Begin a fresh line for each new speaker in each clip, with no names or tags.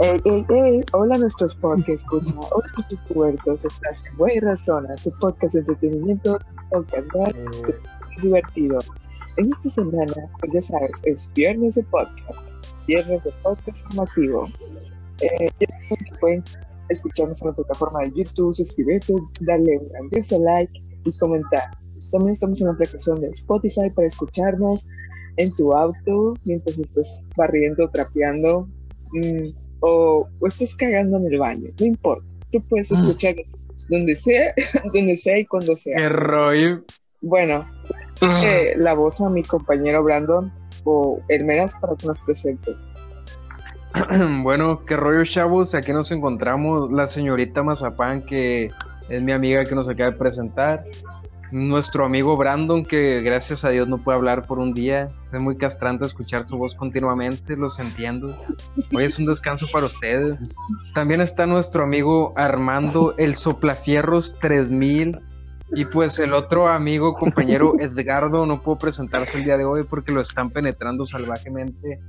Ey, ey, ey, hola nuestros podcast escucha, hola nuestros puertos, estás en buena zona, tu podcast de entretenimiento, podcast
Eh,
es divertido. En esta semana, pues ya sabes, es viernes de podcast, viernes de podcast formativo. Eh, pueden escucharnos en la plataforma de YouTube, suscribirse, darle un grandioso like y comentar. También estamos en la aplicación de Spotify para escucharnos en tu auto mientras estás barriendo, trapeando mm, o, o estés cagando en el baño, no importa. Tú puedes
Ah.
escuchar donde sea, donde sea y cuando sea.
qué rollo.
Bueno, eh, la voz a mi compañero Brandon o Hermeras para que nos presente.
Bueno, qué rollo, chavos. Aquí nos encontramos la señorita Mazapán, que es mi amiga que nos acaba de presentar. Nuestro amigo Brandon, que gracias a Dios no puede hablar por un día. Es muy castrante escuchar su voz continuamente, los entiendo. Hoy es un descanso para ustedes. También está nuestro amigo Armando, el Soplafierros 3000. Y pues el otro amigo, compañero Edgardo, no pudo presentarse el día de hoy porque lo están penetrando salvajemente.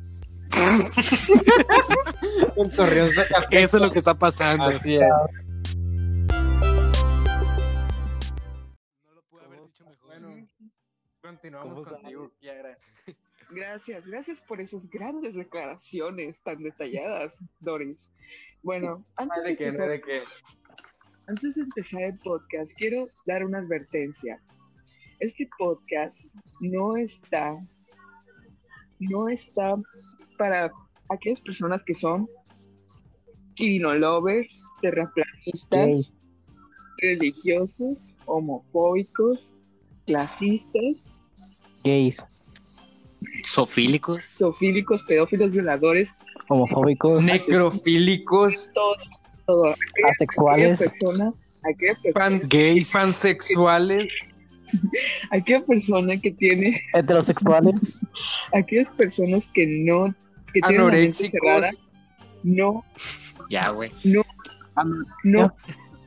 El Torreón Zacatecas.
Eso es lo que está pasando.
Así es. Continuamos
¿Cómo sabe?
contigo, Kiara.
Gracias, gracias por esas grandes declaraciones tan detalladas, Doris. Bueno, antes de,
¿De qué?
empezar, antes de empezar el podcast, quiero dar una advertencia. Este podcast no está, no está para aquellas personas que son lovers, terraplanistas, religiosos, homofóbicos, clasistas,
gays,
Sofílicos.
zoofílicos, pedófilos, violadores,
homofóbicos,
Necrofílicos,
todo. Aquella
asexuales,
persona, aquella, per-
pan,
Gays.
pansexuales,
aquella persona que tiene,
heterosexuales,
aquellas personas que no, que tienen la mente cerrada,
anoréxicos.
no,
Ya, güey.
no,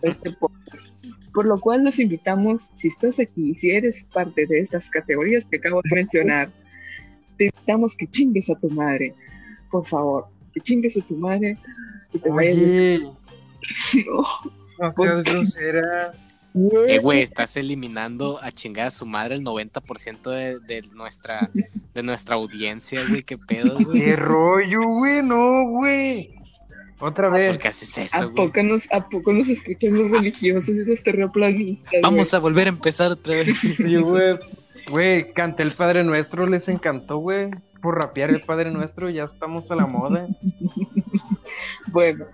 este podcast. Por lo cual los invitamos, si estás aquí, si eres parte de estas categorías que acabo de mencionar, te invitamos que chingues a tu madre, por favor, que chingues a tu madre, que te vayas
Oye,
No,
no seas grosera.
Eh, güey, estás eliminando a chingar a su madre el 90% de, de nuestra de nuestra audiencia, güey. ¿Qué pedo, güey?
¿Qué rollo, güey? No, güey. Otra
¿Por
vez.
qué haces
¿A
eso,
poco, nos, ¿A poco nos escuchan los religiosos y los terraplanistas?
Vamos a volver a empezar otra vez.
Sí, güey. Güey, canté el Padre Nuestro, les encantó, güey. Por rapear el Padre Nuestro, ya estamos a la moda.
Bueno,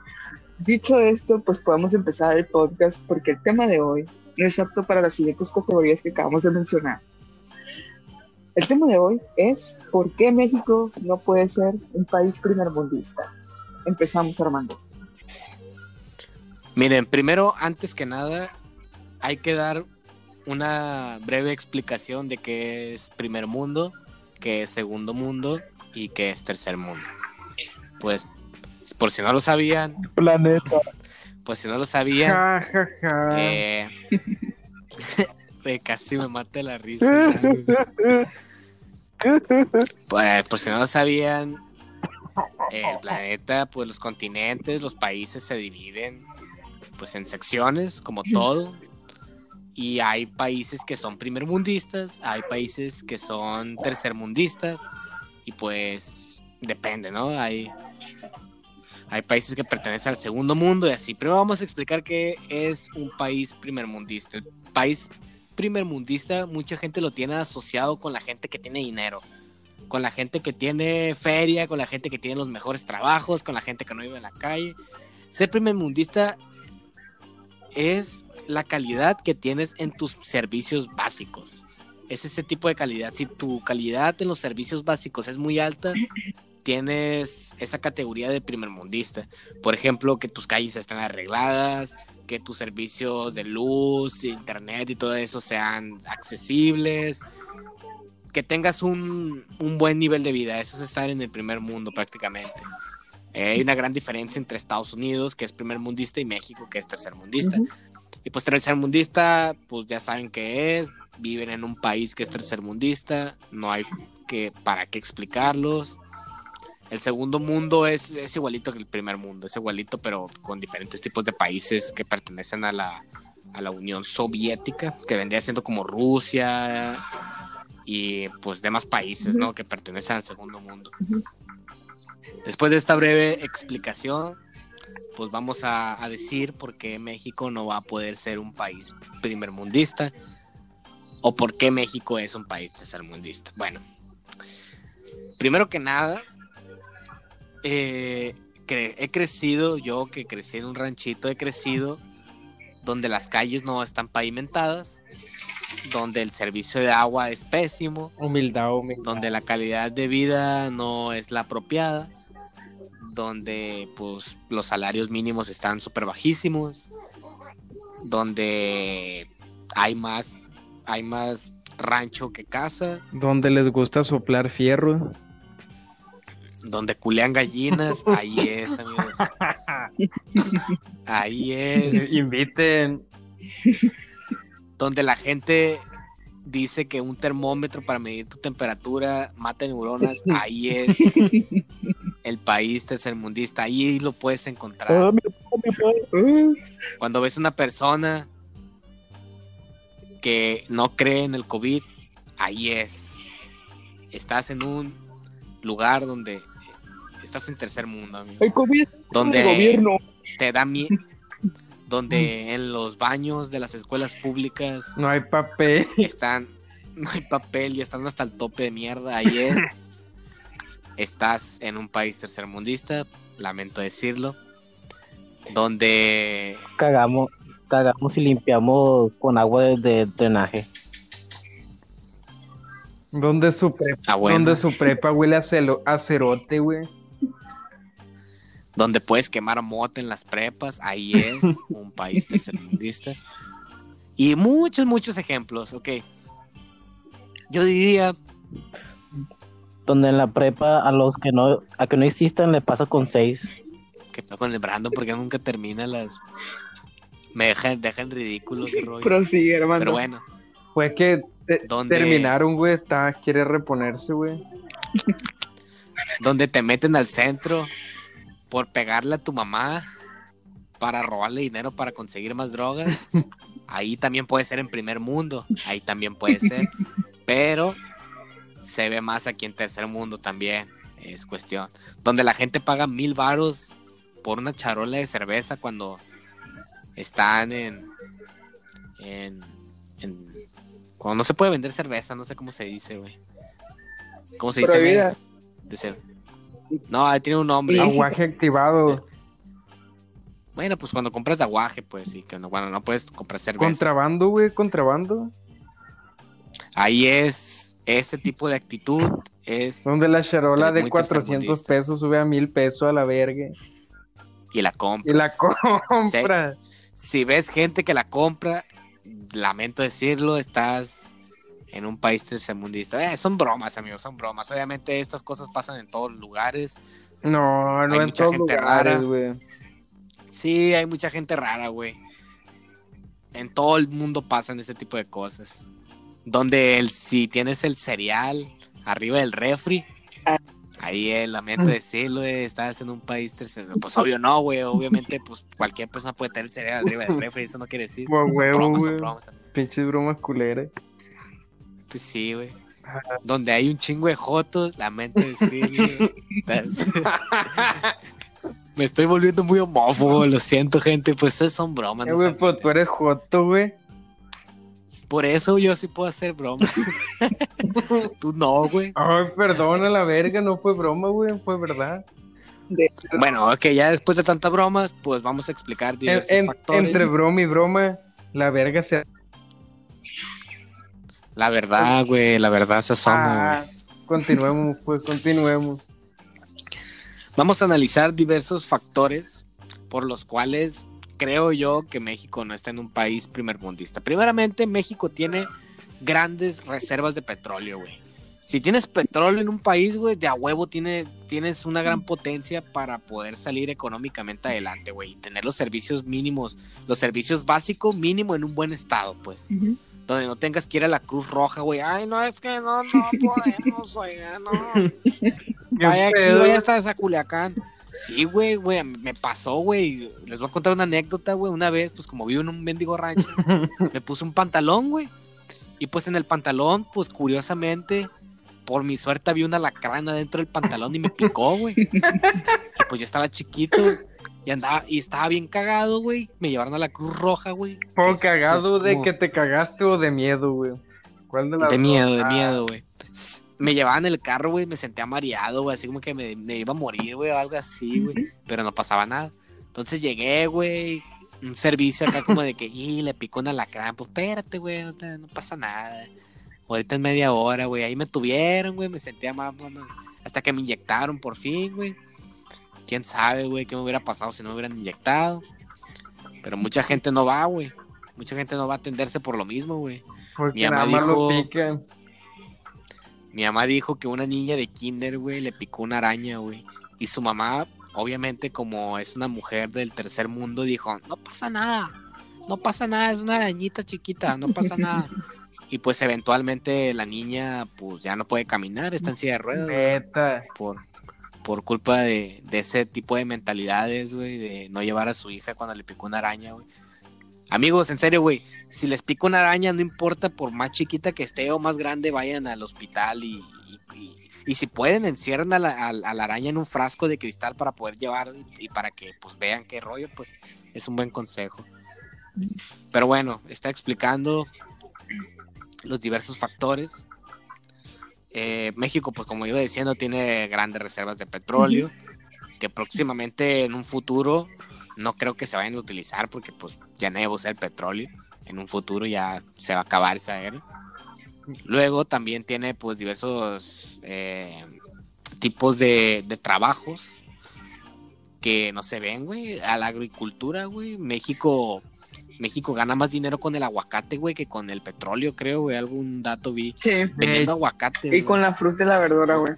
dicho esto, pues podemos empezar el podcast porque el tema de hoy no es apto para las siguientes categorías que acabamos de mencionar. El tema de hoy es ¿por qué México no puede ser un país primermundista? Empezamos, Armando.
Miren, primero, antes que nada, hay que dar una breve explicación de qué es primer mundo, qué es segundo mundo y qué es tercer mundo. Pues, por si no lo sabían,
planeta,
pues si no lo sabían,
Ja, ja, ja.
eh, güey, casi me mata la risa. Pues, por si no lo sabían, el planeta, pues los continentes, los países se dividen pues en secciones, como todo. Y hay países que son primermundistas, hay países que son tercermundistas, y pues depende, ¿no? Hay, hay países que pertenecen al segundo mundo y así. Pero vamos a explicar qué es un país primermundista. El país primermundista, mucha gente lo tiene asociado con la gente que tiene dinero con la gente que tiene feria, con la gente que tiene los mejores trabajos, con la gente que no vive en la calle. Ser primermundista es la calidad que tienes en tus servicios básicos. Es ese tipo de calidad. Si tu calidad en los servicios básicos es muy alta, tienes esa categoría de primermundista. Por ejemplo, que tus calles estén arregladas, que tus servicios de luz, internet y todo eso sean accesibles, que tengas un, un buen nivel de vida. Eso es estar en el primer mundo prácticamente. Eh, hay una gran diferencia entre Estados Unidos, que es primer mundista, y México, que es tercer mundista. Y pues tercer mundista, pues ya saben qué es, viven en un país que es tercer mundista, no hay que para qué explicarlos. El segundo mundo es, es igualito que el primer mundo, es igualito, pero con diferentes tipos de países que pertenecen a la, a la Unión Soviética, que vendría siendo como Rusia y pues demás países, ¿no? Que pertenecen al segundo mundo. Después de esta breve explicación, pues vamos a, a decir por qué México no va a poder ser un país primermundista o por qué México es un país tercermundista. Bueno, primero que nada, eh, cre- he crecido, yo que crecí en un ranchito, he crecido donde las calles no están pavimentadas, donde el servicio de agua es pésimo,
Humildad, humildad.
donde la calidad de vida no es la apropiada, donde pues los salarios mínimos están súper bajísimos, donde hay más, hay más rancho que casa,
Donde les gusta soplar fierro.
donde culean gallinas, ahí es, amigos. Ahí es.
Inviten.
donde la gente dice que un termómetro para medir tu temperatura mata neuronas, ahí es el país tercermundista, ahí lo puedes
Ah,
encontrar.
padre.
Uh,
Cuando ves una persona que no cree en el COVID, ahí es. Estás en un lugar donde estás en tercer mundo, amigo.
el COVID
donde
el gobierno.
te da miedo, donde en los baños de las escuelas públicas
No hay papel.
están, no hay papel y están hasta el tope de mierda, ahí es. Estás en un país tercermundista, lamento decirlo, donde
Cagamos, cagamos y limpiamos con agua de, de drenaje.
Donde su prepa,
ah, bueno,
donde su prepa huele a, celo- a cerote, güey.
Donde puedes quemar mote en las prepas, ahí es un país tercermundista. Y muchos, muchos ejemplos, ok. Yo diría,
Donde en la prepa a los que no, a que no existan le pasa con seis.
que pedo con el Brandon porque nunca termina las... Me dejan, dejan ridículo qué rollo.
Prosigue, hermano.
Pero bueno,
Fue que te-
¿Dónde?
terminaron, güey. Está, quiere reponerse, güey.
donde te meten al centro por pegarle a tu mamá para robarle dinero para conseguir más drogas. Ahí también puede ser en primer mundo, ahí también puede ser, pero se ve más aquí en tercer mundo también, es cuestión. Donde la gente paga mil varos por una charola de cerveza cuando están en, en, en- cuando no se puede vender cerveza, no sé cómo se dice, güey. ¿Cómo se dice?
Prohibida.
No, ahí tiene un nombre.
Aguaje activado.
Bueno, pues cuando compras aguaje, pues sí, que no, bueno, no puedes comprar cerveza.
Contrabando, güey. Contrabando.
Ahí es ese tipo de actitud, es
Donde la charola de 400
tercermundista.
pesos sube a mil pesos a la verga.
y la compra.
Y la compra.
Si ves gente que la compra, lamento decirlo, estás en un país tercermundista. Eh, son bromas, amigos, son bromas. Obviamente estas cosas pasan en todos los lugares.
No, no
Hay
en
mucha
todos
gente
lugares,
rara. Sí, hay mucha gente rara, güey. En todo el mundo pasan ese tipo de cosas. Donde el, si tienes el cereal arriba del refri, ahí eh, lamento decirlo, eh, estás en un país tercero. Pues obvio no, güey. Obviamente, pues cualquier persona puede tener el cereal arriba del refri, eso no quiere decir. Son
huevo,
bromas, bromas.
Pinches bromas culeras.
Pues sí, güey. Donde hay un chingo de jotos, lamento decirlo. Estás- Me estoy volviendo muy homófobo, lo siento, gente. Pues esas son bromas.
Eh,
no
güey,
sean
pues tú eres joto, güey.
Por eso yo sí puedo hacer bromas. Tú no, güey.
Ay, perdona la verga, no fue broma, güey, fue verdad.
Bueno, ok, ya después de tantas bromas, pues vamos a explicar
En-
diversos
en-
factores.
entre broma y broma, la verga se
La verdad, güey, la verdad se asoma,
Ah,
güey.
continuemos, pues continuemos.
Vamos a analizar diversos factores por los cuales creo yo que México no está en un país primermundista. Primeramente, México tiene grandes reservas de petróleo, güey. Si tienes petróleo en un país, güey, de a huevo tiene, tienes una gran potencia para poder salir económicamente adelante, güey. Y tener los servicios mínimos, los servicios básicos mínimo en un buen estado, pues.
Ujú.
Donde no tengas que ir a la Cruz Roja, güey. Ay, no, es que no, no podemos, oiga, no. Vaya aquí, vaya hasta esa Culiacán. Sí, güey, güey, me pasó, güey. Les voy a contar una anécdota, güey. Una vez, pues como vivo en un mendigo rancho, me puse un pantalón, güey. Y pues en el pantalón, pues curiosamente, por mi suerte había una lacrana dentro del pantalón y me picó, güey. Y pues yo estaba chiquito y andaba, y estaba bien cagado, güey. Me llevaron a la Cruz Roja, güey. Pues-
cagado
pues,
de
como-
que te cagaste o de miedo, güey. ¿Cuál de las
De miedo, de
Ah,
miedo, güey. Me llevaban el carro, güey, me sentía mareado, güey, así como que me, me iba a morir, güey, o algo así, güey. Pero no pasaba nada. Entonces llegué, güey, un servicio acá como de que, y le picó un alacrán. Pues espérate, güey, no, pasa nada. Ahorita en media hora, güey, ahí me tuvieron, güey, me sentía más, más- hasta que me inyectaron por fin, güey. Quién sabe, güey, qué me hubiera pasado si no me hubieran inyectado. Pero mucha gente no va, güey. Mucha gente no va a atenderse por lo mismo, güey.
Porque
Mi mamá
más lo
dijo-
pican.
Mi mamá dijo que una niña de kinder, güey, le picó una araña, güey. Y su mamá, obviamente, como es una mujer del tercer mundo, dijo, no pasa nada, no pasa nada, es una arañita chiquita, no pasa nada. Y pues eventualmente la niña, pues ya no puede caminar, está en silla de ruedas,
Neta.
por, por culpa de, ese tipo de mentalidades, güey, de no llevar a su hija cuando le picó una araña, güey. Amigos, en serio, güey, si les pica una araña, no importa por más chiquita que esté o más grande, vayan al hospital y, y- si pueden, encierren a la, a- la araña en un frasco de cristal para poder llevar y, y para que pues vean qué rollo, pues es un buen consejo. Pero bueno, está explicando los diversos factores. Eh, México, pues como iba diciendo, tiene grandes reservas de petróleo, que próximamente en un futuro no creo que se vayan a utilizar porque pues ya nadie va a usar el petróleo. En un futuro ya se va a acabar esa era. Luego también tiene pues diversos eh, tipos de, de trabajos que no se ven, güey. A la agricultura, güey. México, México gana más dinero con el aguacate, güey, que con el petróleo, creo, güey. Algún dato vi.
Sí.
Vendiendo aguacate.
Y con la fruta y la verdura, güey.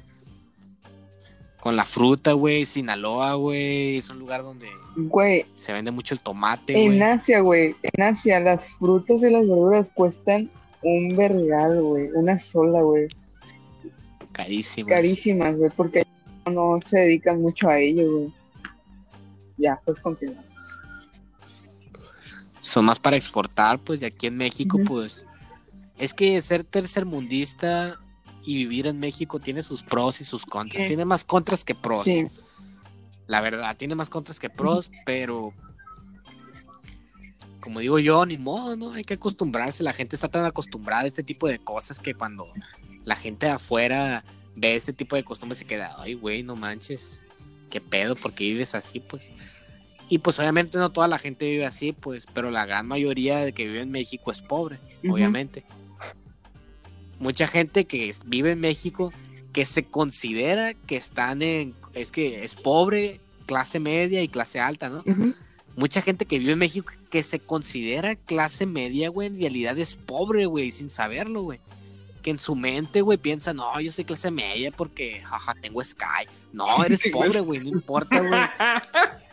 Con la fruta, güey. Sinaloa, güey. Es un lugar donde
Güey,
se vende mucho el tomate,
en
güey.
Asia, güey, en Asia las frutas y las verduras cuestan un vergal, güey, una sola, güey.
Carísimo.
Carísimas, güey, porque no se dedican mucho a ello, güey. Ya, pues continúa.
Son más para exportar, pues, de aquí en México, pues. Es que ser tercermundista y vivir en México tiene sus pros y sus contras.
Sí.
Tiene más contras que pros.
Sí,
La verdad, tiene más contras que pros, pero como digo yo, ni modo, ¿no? Hay que acostumbrarse. La gente está tan acostumbrada a este tipo de cosas que cuando la gente de afuera ve ese tipo de costumbres se queda, ay, güey, no manches. ¿Qué pedo? ¿Por qué vives así, pues? Y pues obviamente no toda la gente vive así, pues, pero la gran mayoría de que vive en México es pobre, obviamente. Mucha gente que vive en México que se considera que están en, es que es pobre, clase media y clase alta, ¿no? Mucha gente que vive en México que se considera clase media, güey, en realidad es pobre, güey, sin saberlo, güey. Que en su mente, güey, piensa, no, yo soy clase media porque, jaja, tengo Sky. No, eres pobre, güey, no importa, güey.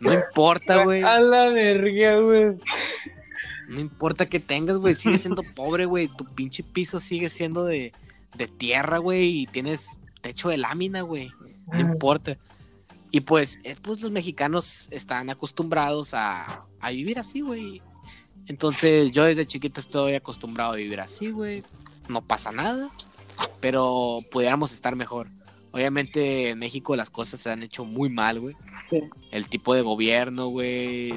No importa, güey.
A la verga, güey.
No importa que tengas, güey, sigues siendo pobre, güey. Tu pinche piso sigue siendo de, de tierra, güey, y tienes techo de lámina, güey. No importa. Y pues, eh, pues los mexicanos están acostumbrados a, a vivir así, güey. Entonces yo desde chiquito estoy acostumbrado a vivir así, güey. No pasa nada. Pero pudiéramos estar mejor. Obviamente en México las cosas se han hecho muy mal, güey.
Sí.
El tipo de gobierno, güey.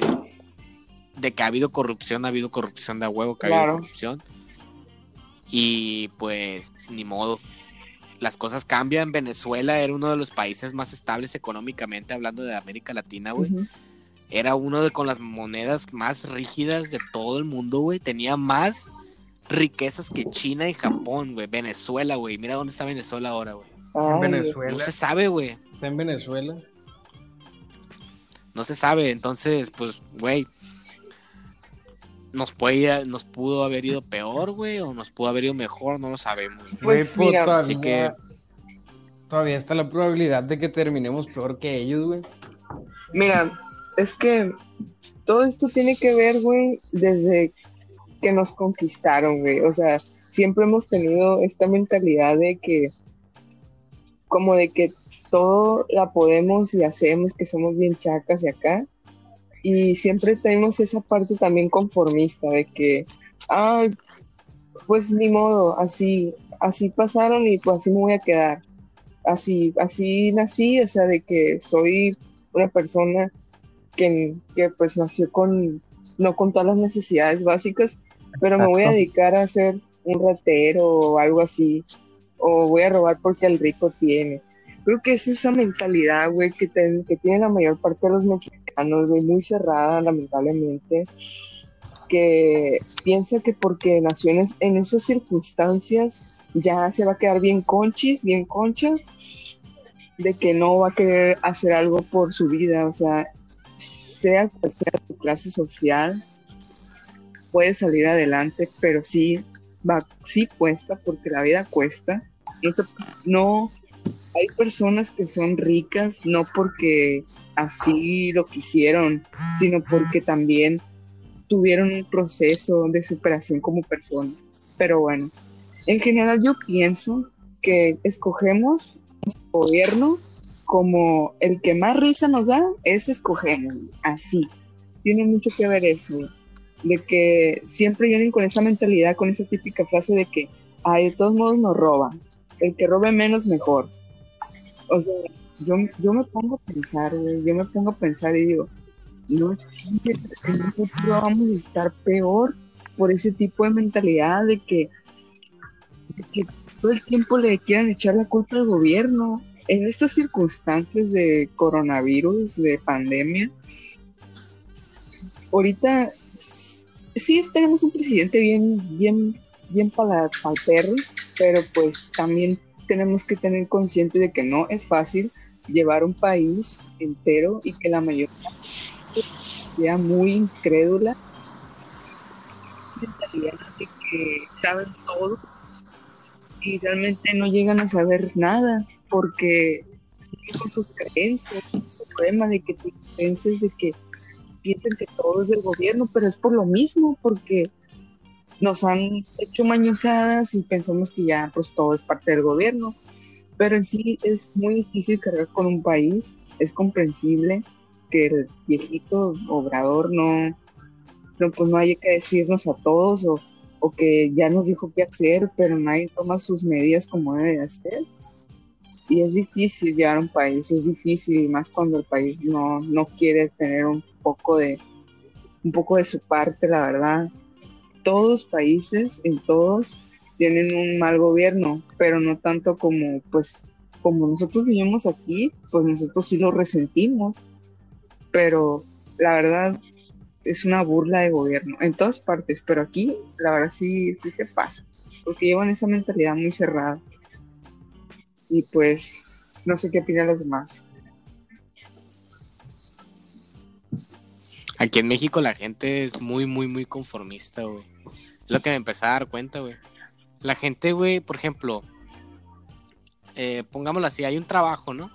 De que ha habido corrupción, ha habido corrupción de a huevo, que ha
Claro.
habido corrupción. Y pues, ni modo. Las cosas cambian. Venezuela era uno de los países más estables económicamente, hablando de América Latina, güey. Era uno de con las monedas más rígidas de todo el mundo, güey. Tenía más riquezas que China y Japón, güey. Venezuela, güey. Mira dónde está Venezuela ahora, güey.
En
Ay,
Venezuela.
No se sabe, güey.
Está en Venezuela.
No se sabe. Entonces, pues, güey. Nos, puede, nos pudo haber ido peor, güey. O nos pudo haber ido mejor, no lo sabemos.
Pues
Güey,
mira,
todavía,
así que-
Todavía está la probabilidad de que terminemos peor que ellos, güey.
Mira, es que todo esto tiene que ver, güey, desde que nos conquistaron, güey. O sea, siempre hemos tenido esta mentalidad de que, como de que todo la podemos y hacemos, que somos bien chacas y acá. Y siempre tenemos esa parte también conformista de que, ay, pues ni modo, así, así pasaron y pues así me voy a quedar. Así, así nací, o sea, de que soy una persona que, que pues nació con, no con todas las necesidades básicas, pero me voy a dedicar a ser un ratero o algo así, o voy a robar porque el rico tiene. Creo que es esa mentalidad, güey, que, que tiene la mayor parte de los mexicanos, güey, muy cerrada, lamentablemente, que piensa que porque nació en, esas circunstancias ya se va a quedar bien conchis, bien concha, de que no va a querer hacer algo por su vida, o sea, sea cual sea su clase social, puede salir adelante, pero sí, va, sí cuesta, porque la vida cuesta. No, hay personas que son ricas no porque así lo quisieron, sino porque también tuvieron un proceso de superación como persona. Pero bueno, en general yo pienso que escogemos gobierno como el que más risa nos da, es escogemos, así. Tiene mucho que ver eso de que siempre vienen con esa mentalidad, con esa típica frase de que, ay, de todos modos nos roban, el que robe menos mejor. O sea, yo, yo me pongo a pensar, yo me pongo a pensar y digo, no, en un futuro vamos a estar peor por ese tipo de mentalidad de que, de que todo el tiempo le quieran echar la culpa al gobierno. En estas circunstancias de coronavirus, de pandemia, ahorita sí tenemos un presidente bien, bien, bien para, el perro, pero pues también tenemos que tener consciente de que no es fácil llevar un país entero y que la mayoría sea muy incrédula. De que saben todo y realmente no llegan a saber nada porque con sus creencias, el problema de que tus creencias de que piensen que todo es del gobierno, pero es por lo mismo, porque nos han hecho mañosadas y pensamos que ya pues todo es parte del gobierno, pero en sí es muy difícil cargar con un país, es comprensible que el viejito obrador no, no pues no haya que decirnos a todos o, o que ya nos dijo qué hacer, pero nadie toma sus medidas como debe de hacer. Y es difícil llevar un país, es difícil, y más cuando el país no, no quiere tener un poco de, un poco de su parte, la verdad. Todos países, en todos, tienen un mal gobierno, pero no tanto como, pues, como nosotros vivimos aquí, pues nosotros sí lo resentimos, pero la verdad es una burla de gobierno en todas partes, pero aquí la verdad sí, sí se pasa, porque llevan esa mentalidad muy cerrada. Y pues no sé qué opinan los demás.
Aquí en México la gente es muy, muy, muy conformista, güey. Es lo que me empecé a dar cuenta, güey. La gente, güey, por ejemplo, eh, pongámoslo así, hay un trabajo, ¿no?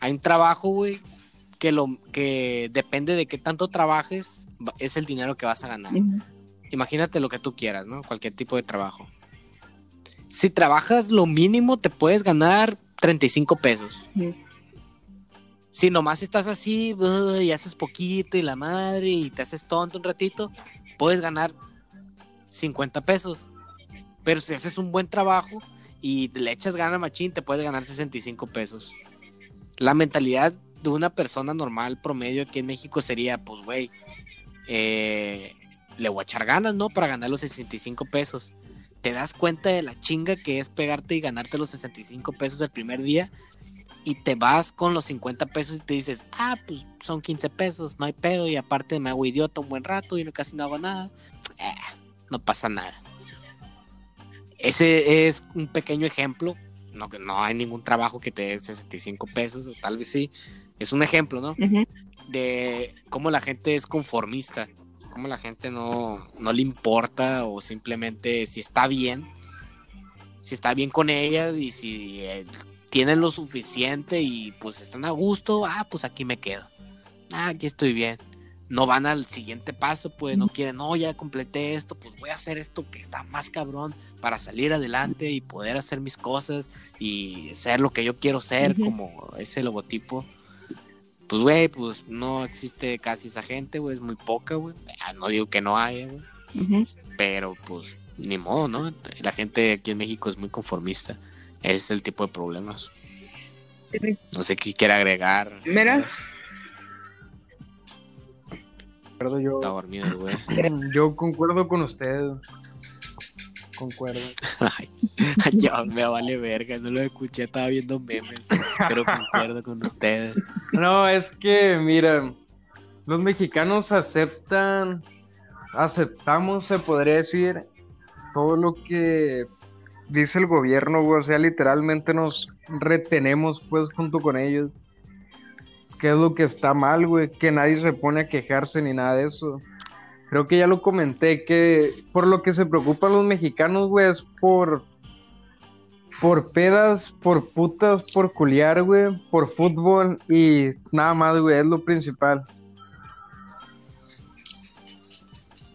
Hay un trabajo, güey, que lo que depende de qué tanto trabajes, es el dinero que vas a ganar. Imagínate lo que tú quieras, ¿no? Cualquier tipo de trabajo. Si trabajas lo mínimo, te puedes ganar 35 pesos si nomás estás así y haces poquito y la madre y te haces tonto un ratito, puedes ganar 50 pesos. Pero si haces un buen trabajo y le echas gana machín, te puedes ganar 65 pesos. La mentalidad de una persona normal promedio aquí en México sería, pues, güey, eh, le voy a echar ganas, ¿no? Para ganar los 65 pesos. Te das cuenta de la chinga que es pegarte y ganarte los 65 pesos el primer día y te vas con los 50 pesos y te dices, ah, pues son 15 pesos, no hay pedo, y aparte me hago idiota un buen rato y no, casi no hago nada, eh, no pasa nada. Ese es un pequeño ejemplo, no no hay ningún trabajo que te dé 65 pesos, o tal vez sí, es un ejemplo, ¿no? De cómo la gente es conformista, cómo la gente no, no le importa o simplemente si está bien, si está bien con ellas y si tienen lo suficiente y pues están a gusto, ah, pues aquí me quedo. Ah, aquí estoy bien. no van al siguiente paso, pues no quieren, no, ya completé esto, pues voy a hacer esto que está más cabrón para salir adelante y poder hacer mis cosas y ser lo que yo quiero ser, como ese logotipo. Pues, güey, pues no existe casi esa gente, güey, es muy poca, güey. Ah, No digo que no haya, güey, pero pues ni modo, ¿no? La gente aquí en México es muy conformista. Ese es el tipo de problemas. No sé qué quiere agregar.
Meras,
Concuerdo yo,
Está dormido el güey.
yo concuerdo con usted. Concuerdo.
Ay, ya me vale verga, no lo escuché, estaba viendo memes, pero concuerdo con ustedes.
No, es que, mira, los mexicanos aceptan, aceptamos, se podría decir, todo lo que dice el gobierno, güey. O sea, literalmente nos retenemos, pues, junto con ellos. ¿Qué es lo que está mal, güey? Que nadie se pone a quejarse ni nada de eso. Creo que ya lo comenté, que por lo que se preocupan los mexicanos, güey, es por por pedas, por putas, por culiar, güey, por fútbol y nada más, güey, es lo principal.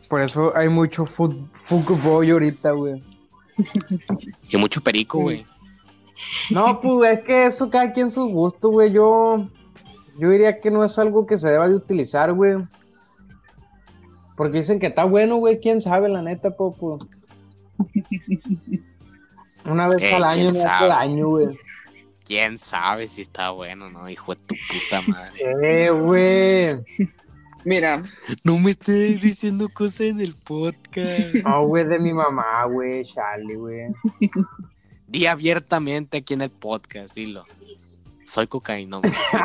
Por eso hay mucho fútbol ahorita, güey.
Y mucho perico, güey.
No, pues es que eso cada quien su gusto, güey. Yo, yo diría que no es algo que se deba de utilizar, güey. Porque dicen que está bueno, güey. ¿Quién sabe, la neta, popo? Una vez
Eh,
al año,
¿quién
no hace
sabe?
daño, güey.
Quién sabe si está bueno, ¿no? Hijo de tu puta madre.
Eh, güey.
Mira,
No me estés diciendo cosas en el podcast.
No, güey, de mi mamá, güey, chale, güey.
Di abiertamente aquí en el podcast, dilo. Soy cocaína,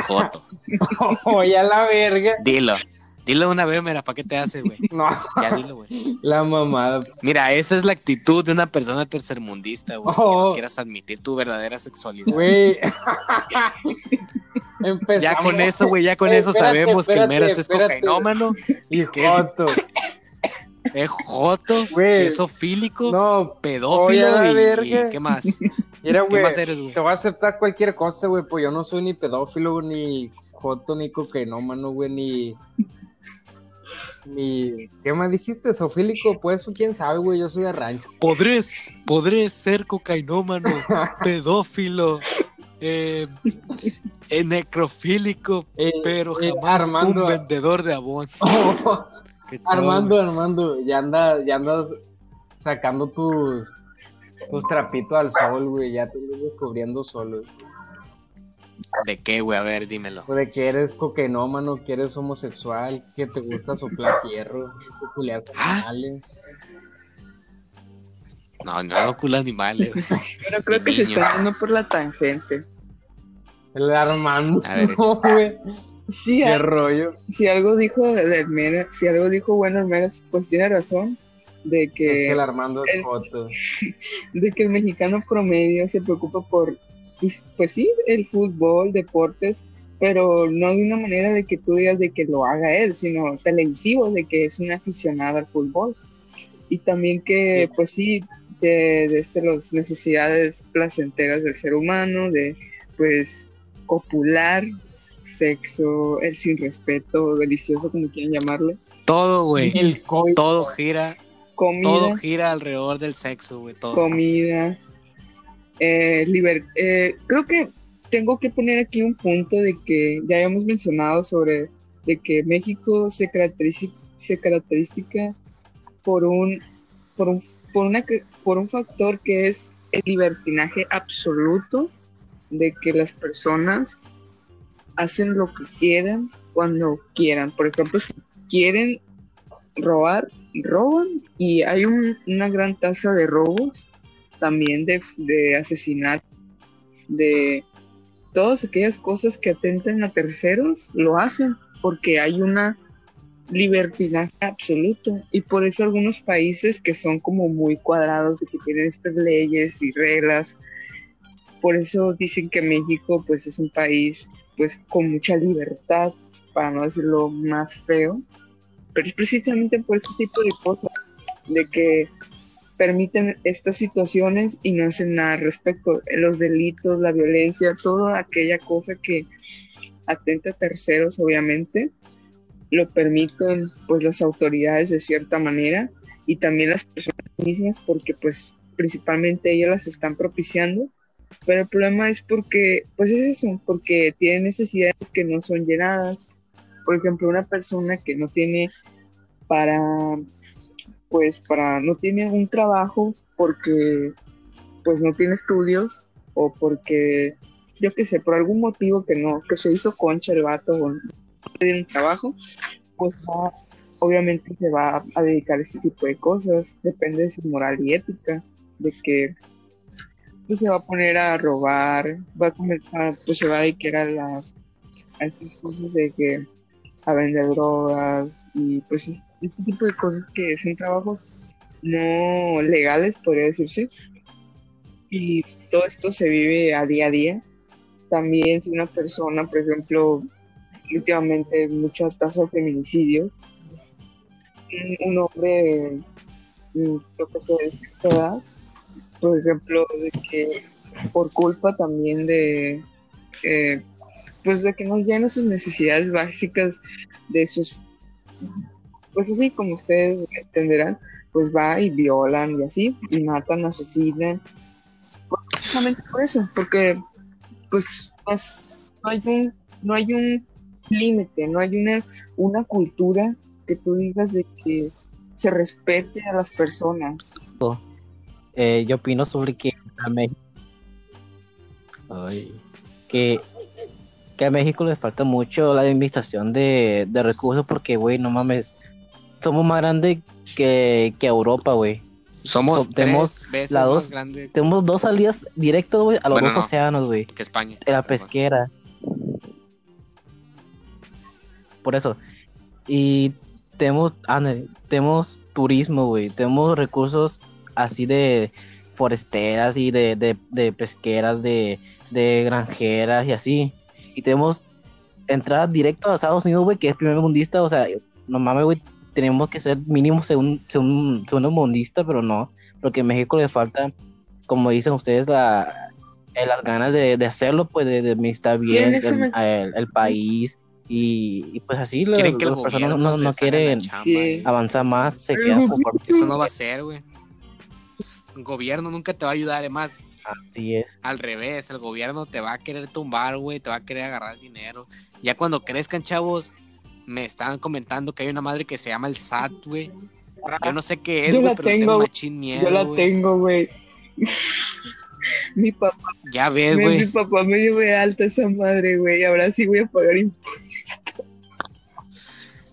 joto.
Oye, a la verga.
Dilo. Dilo una vez, mira, ¿para qué te haces, güey?
No,
Ya dilo, güey.
la mamada.
Mira, esa es la actitud de una persona tercermundista, güey. Que
Oh.
no quieras admitir tu verdadera sexualidad.
Güey. Empezamos.
Ya con eso, güey, ya con
Eh,
eso
espérate,
sabemos que el
espérate,
Meras es cocainómano,
Y
¿Qué es?
joto.
es joto, que es ofílico,
No,
pedófilo y, ¿qué más?
mira, güey. Te voy a aceptar cualquier cosa, güey. Pues yo no soy ni pedófilo, ni joto, ni cocainómano, güey, ni. Ni. ¿Qué más dijiste? Sofílico, pues quién sabe, güey. Yo soy de rancho.
Podré, podré ser cocainómano, pedófilo, eh, eh, necrofílico,
Eh,
pero
eh,
jamás
Armando.
un vendedor de abón. Show,
Armando, Armando, ya andas, ya andas sacando tus, tus trapitos al sol, güey, ya te estás descubriendo solo.
¿De qué, güey? A ver, dímelo.
De que eres cocainómano, que eres homosexual, que te gusta soplar fierro, que culias
Ah.
animales.
No, no hago culo animales,
pero creo que se está yendo por la tangente.
El Armando,
A ver,
no, güey,
Sí,
qué
al-
rollo.
si algo dijo si algo dijo bueno el Meras, pues tiene razón de
Es que el Armando es
el-
foto.
de que el mexicano promedio se preocupa por, pues, pues sí, el fútbol, deportes, pero no de una manera de que tú digas de que lo haga él, sino televisivo, de que es un aficionado al fútbol. Y también que, pues sí, de, de este, las necesidades placenteras del ser humano, de pues copular, sexo, el sin respeto, delicioso, como quieran llamarle,
Todo, güey.
El coito.
Todo gira,
comida.
todo gira alrededor del sexo, güey. Todo.
comida, eh, liber- eh, creo que tengo que poner aquí un punto de que ya habíamos mencionado sobre de que México se caracteriza, se caracteriza por un, por un, por una, que- por un factor que es el libertinaje absoluto de que las personas hacen lo que quieran cuando quieran. Por ejemplo, si quieren robar, roban y hay un- una gran tasa de robos, también de, asesinatos, de todas aquellas cosas que atentan a terceros, lo hacen porque hay una libertinaje absoluto y por eso algunos países que son como muy cuadrados de que tienen estas leyes y reglas por eso dicen que México pues es un país pues con mucha libertad para no decirlo más feo pero es precisamente por este tipo de cosas de que permiten estas situaciones y no hacen nada al respecto. Los delitos la violencia toda aquella cosa que atenta a terceros obviamente lo permiten pues las autoridades de cierta manera y también las personas mismas porque pues principalmente ellas las están propiciando pero el problema es porque pues es eso porque tienen necesidades que no son llenadas. Por ejemplo una persona que no tiene para pues para no tiene un trabajo porque pues no tiene estudios o porque yo qué sé por algún motivo que no que se hizo concha el vato o no tiene un trabajo pues va, obviamente se va a dedicar a este tipo de cosas. Depende de su moral y ética de que pues se va a poner a robar va a comenzar pues se va a dedicar a las a estas cosas de que a vender drogas y pues este tipo de cosas que son trabajos no legales, podría decirse. Y todo esto se vive a día a día. También si una persona, por ejemplo, últimamente mucha tasa de feminicidio, un hombre, mm, yo que sé, de por ejemplo, de que por culpa también de, eh, pues de que no llena sus necesidades básicas de sus pues así como ustedes entenderán, pues va y violan y así, y matan, asesinan. Precisamente por eso, porque pues, pues, no hay un, no hay un límite, no hay una, una cultura que tú digas de que se respete a las personas.
Eh, yo opino sobre que a México que, que a México le falta mucho la administración de, de recursos porque, güey, no mames, somos más grandes que, que Europa, güey.
Somos
So- tenemos
tres veces
la
más
dos-
grande
Tenemos dos salidas directas, güey, a los
Bueno,
dos
no.
océanos, güey.
que España.
En la
bueno.
pesquera. Por eso. Y tenemos, ándale, tenemos turismo, güey. Tenemos recursos así de foresteras y de, de, de pesqueras, de, de granjeras y así. Y tenemos entrada directa a Estados Unidos, güey, que es primer mundista. O sea, no mames, güey, tenemos que ser mínimo segundo, segundo, segundo mundista, pero no. Porque a México le falta, como dicen ustedes, la, eh, las ganas de, de hacerlo, pues de, de administrar bien el,
me-
el- el país. Y, y pues así las personas no, quieren
chamba,
Sí.
eh.
avanzar más, se quedan por
Eso no va a ser, güey. El gobierno nunca te va a ayudar, además,
Así es.
al revés, el gobierno te va a querer tumbar, güey, te va a querer agarrar dinero. Ya cuando crezcan, chavos, me estaban comentando que hay una madre que se llama el SAT, güey. Yo no sé qué es,
Yo
güey,
la
pero tengo
tengo,
machín miedo,
Yo la
güey.
tengo, güey. mi papá,
Ya ves,
me, mi
güey.
papá me dio de alta esa madre, güey. Ahora sí voy a pagar impuestos.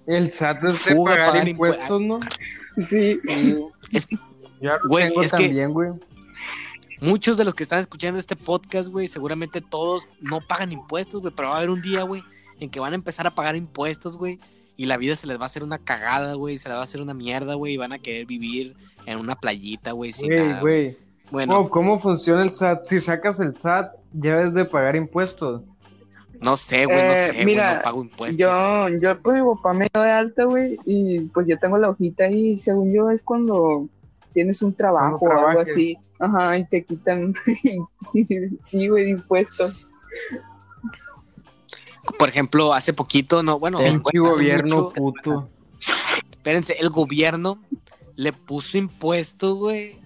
El SAT es de
Fuga,
pagar
pagar
impuestos, ¿no?
Sí.
Es-
Yo lo
Güey,
tengo
es que-
también, güey.
Muchos de los que están escuchando este podcast, güey, seguramente todos no pagan impuestos, güey, pero va a haber un día, güey, en que van a empezar a pagar impuestos, güey, y la vida se les va a hacer una cagada, güey, se les va a hacer una mierda, güey, y van a querer vivir en una playita, güey, sin
Güey,
nada. güey. Bueno,
Oh, ¿Cómo funciona el SAT? Si sacas el SAT, ya es de pagar impuestos.
no sé, güey, no
Eh,
sé, güey,
mira,
no pago impuestos.
Yo, yo, pues mi papá me dio de alta, güey, y pues yo tengo la hojita ahí, según yo es cuando tienes un trabajo o algo así, ajá, y te quitan, sí, güey, de impuestos.
Por ejemplo, hace poquito, no, bueno, hace
gobierno
mucho-
puto.
espérense, el gobierno le puso impuestos, güey.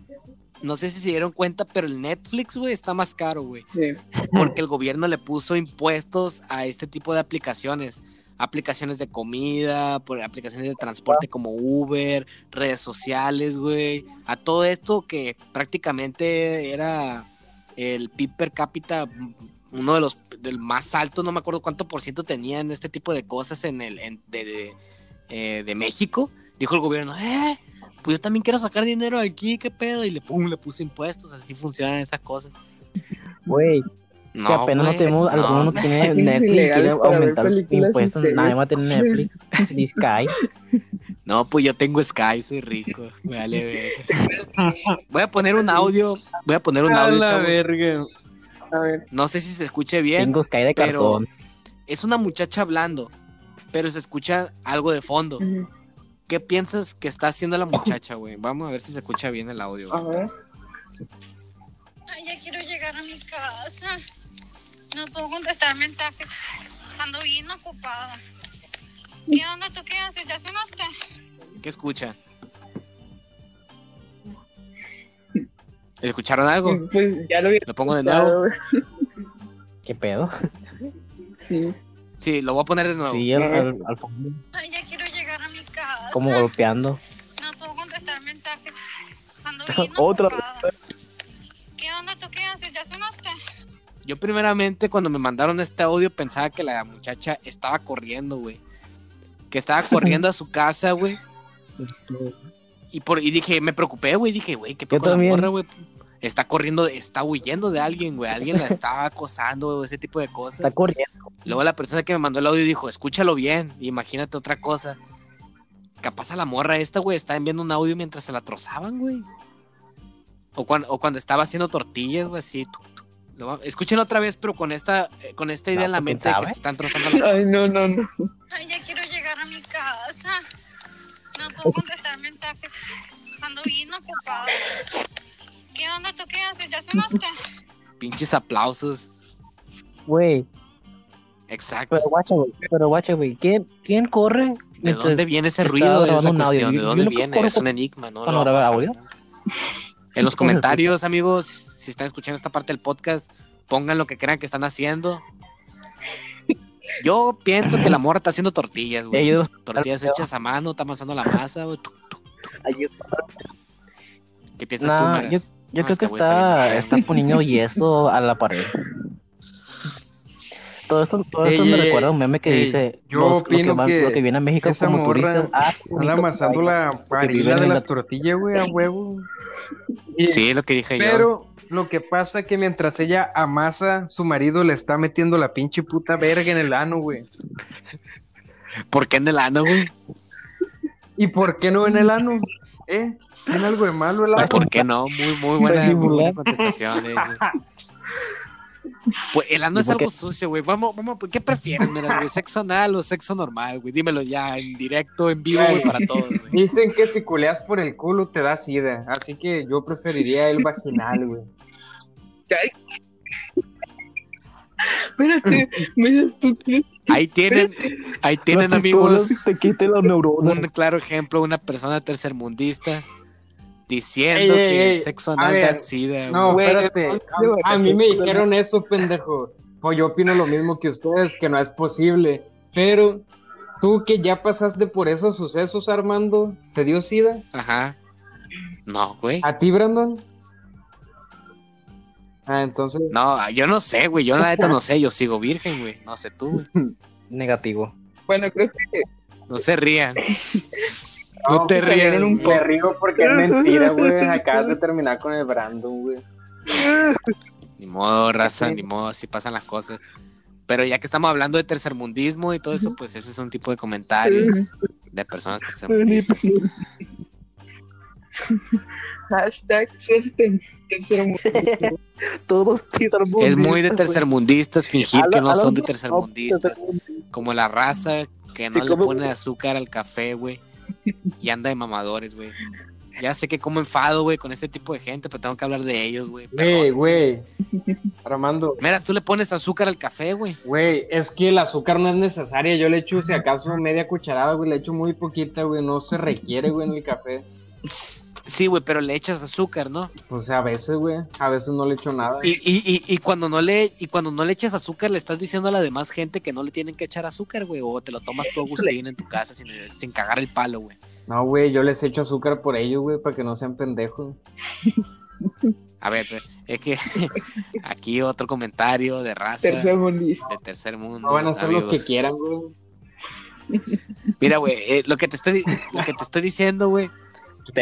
No sé si se dieron cuenta, pero el Netflix, güey, está más caro, güey.
Sí.
porque el gobierno le puso impuestos a este tipo de aplicaciones. Aplicaciones de comida, por aplicaciones de transporte como Uber, redes sociales, güey. A todo esto que prácticamente era el PIB per cápita, uno de los del más altos, no me acuerdo cuánto por ciento tenían este tipo de cosas en el en- de, de, eh, de México. Dijo el gobierno, eh, pues yo también quiero sacar dinero aquí, qué pedo, y le pum, le puso impuestos, así funcionan esas cosas.
Güey, si apenas no tenemos,
no.
alguno no tiene
Es
Netflix,
ilegal
quiere
para ver
aumentar impuestos, nadie va a tener Netflix, ni Sky.
No, pues yo tengo Sky, soy rico. Me vale ver. Voy a poner un audio. Voy a poner un
A
audio,
la verga.
A ver,
No sé si se escuche bien.
Tengo Sky de
pero-
cartón.
Es una muchacha hablando, pero se escucha algo de fondo. ¿Qué piensas que está haciendo la muchacha, güey? Vamos a ver si se escucha bien el audio.
a
güey.
ver.
Ay, ya quiero llegar a mi casa. No puedo contestar mensajes. Ando bien ocupada. ¿Qué onda? ¿Tú qué haces? ¿Ya cenaste?
¿Qué escuchan? ¿Escucharon algo?
Pues ya lo había
¿Lo pongo de nuevo?
¿Qué pedo?
Sí.
Sí, lo voy a poner de nuevo.
Sí, al, al- al fondo,
Ay, ya quiero llegar a mi casa.
como golpeando.
No puedo contestar mensajes. Ando bien
Otra
ocupada. ¿Qué onda? ¿Tú qué haces? ¿Ya cenaste?
Yo primeramente cuando me mandaron este audio pensaba que la muchacha estaba corriendo, güey. Que estaba corriendo a su casa, güey. Y, por, y dije, me preocupé, güey. Dije, güey, ¿qué con la morra, güey? Está corriendo, está huyendo de alguien, güey. Alguien la está acosando, ese tipo de
Está
cosas.
corriendo.
Luego la persona que me mandó el audio dijo, escúchalo bien. Imagínate otra cosa. Capaz a la morra esta, güey, está enviando un audio mientras se la trozaban, güey. O cuando, o cuando estaba haciendo tortillas, güey, así. Lo va- Escuchen otra vez, pero con esta, eh, con esta idea
No,
en la mente
¿quién
de que
sabe?
se están trozando la
Ay, no, no, no.
Ay, ya quiero llegar a mi casa. No puedo contestar mensajes. Ando bien ocupada. ¿Qué onda? ¿Tú qué haces? ¿Ya cenaste?
pinches aplausos.
Güey,
Exacto.
pero guacha, güey. Pero guacha, güey. ¿Quién, ¿Quién corre?
¿De dónde viene ese ruido? Es la cuestión. ¿De
Yo- yo
dónde viene? Es un enigma, ¿no? Lo a. En los comentarios, amigos, si están escuchando esta parte del podcast, pongan lo que crean que están haciendo. Yo pienso que la morra está haciendo tortillas, güey.
Ellos,
Tortillas hechas a mano, está amasando la masa, güey. ¿Qué piensas tú,
Nah,
Meras?
yo, yo
Ah,
creo que
está
está, está poniendo yeso a la pared. Todo esto, todo esto
Ey,
me
ey,
recuerda a un meme que
ey,
dice
yo
los- lo, que
opino
van-
que
lo que viene a México
esa
como
morra
turistas. Ah,
Están
bonito
amasando la varilla de la
la-
tortilla, güey, a huevo.
Sí, lo que dije yo.
Lo que pasa que mientras ella amasa, su marido le está metiendo la pinche puta verga en el ano, güey.
¿Por qué en el ano, güey?
¿Y por qué no en el ano? ¿Eh? ¿Tiene algo de malo el ano?
¿Por qué no? Muy, muy buena, muy buena contestación. eh, güey. Pues el ano
¿Y
es algo sucio, güey. Vamos, vamos, ¿qué prefieres, güey? ¿Sexo anal o sexo normal, güey? Dímelo ya, en directo, en vivo, güey, para todos, güey.
Dicen que si culeas por el culo te da sida, así que yo preferiría el vaginal, güey.
Espérate, miras tú que
Ahí tienen, ahí tienen,
Las
amigos,
Te quiten las neuronas.
un claro ejemplo, una persona tercermundista diciendo
Ey, ey,
que el sexo anal da sida,
No,
güey.
Espérate. A, a mí me dijeron eso, pendejo. Pues yo opino lo mismo que ustedes, que no es posible. Pero tú que ya pasaste por esos sucesos, Armando, ¿te dio sida?
Ajá. No, güey.
¿A ti, Brandon? Ah, entonces.
No, yo no sé, güey. Yo la neta no sé. Yo sigo virgen, güey. No sé tú, güey.
Negativo.
Bueno, creo que
No se rían. No te rías.
salieron un
Me río porque es mentira, güey. Acabas de terminar con el Brandon, güey.
Ni modo, raza, ni modo, así pasan las cosas. Pero ya que estamos hablando de tercermundismo y todo eso, pues ese es un tipo de comentarios de personas tercermundistas.
hashtag ser tercero mundo.
Todos
Es muy de tercermundistas fingir que no son de tercermundistas.
tercermundistas.
Como la raza que no
Sí,
le pone azúcar al café, güey. Y anda de mamadores, güey. Ya sé que como enfado, güey, con este tipo de gente, pero tengo que hablar de ellos, güey.
Güey, güey. Armando,
Meras, tú le pones azúcar al café, güey.
güey, es que el azúcar no es necesaria. Yo le echo, si acaso, media cucharada, güey. Le echo muy poquita, güey. No se requiere, güey, en el café.
Sí, güey, pero le echas azúcar, ¿no?
Pues a veces, güey. A veces no le echo nada.
Y, y, y, y cuando no le y cuando no le echas azúcar, le estás diciendo a la demás gente que no le tienen que echar azúcar, güey, o te lo tomas tú Agustín en tu casa sin, sin cagar el palo, güey.
No, güey, yo les echo azúcar por ello, güey, para que no sean pendejos.
A ver, pero es que aquí otro comentario de raza
Tercer mundista.
de tercer mundo.
No van a hacer lo que
amigos.
quieran, güey.
Mira, güey, eh, lo que te estoy lo que te estoy diciendo, güey,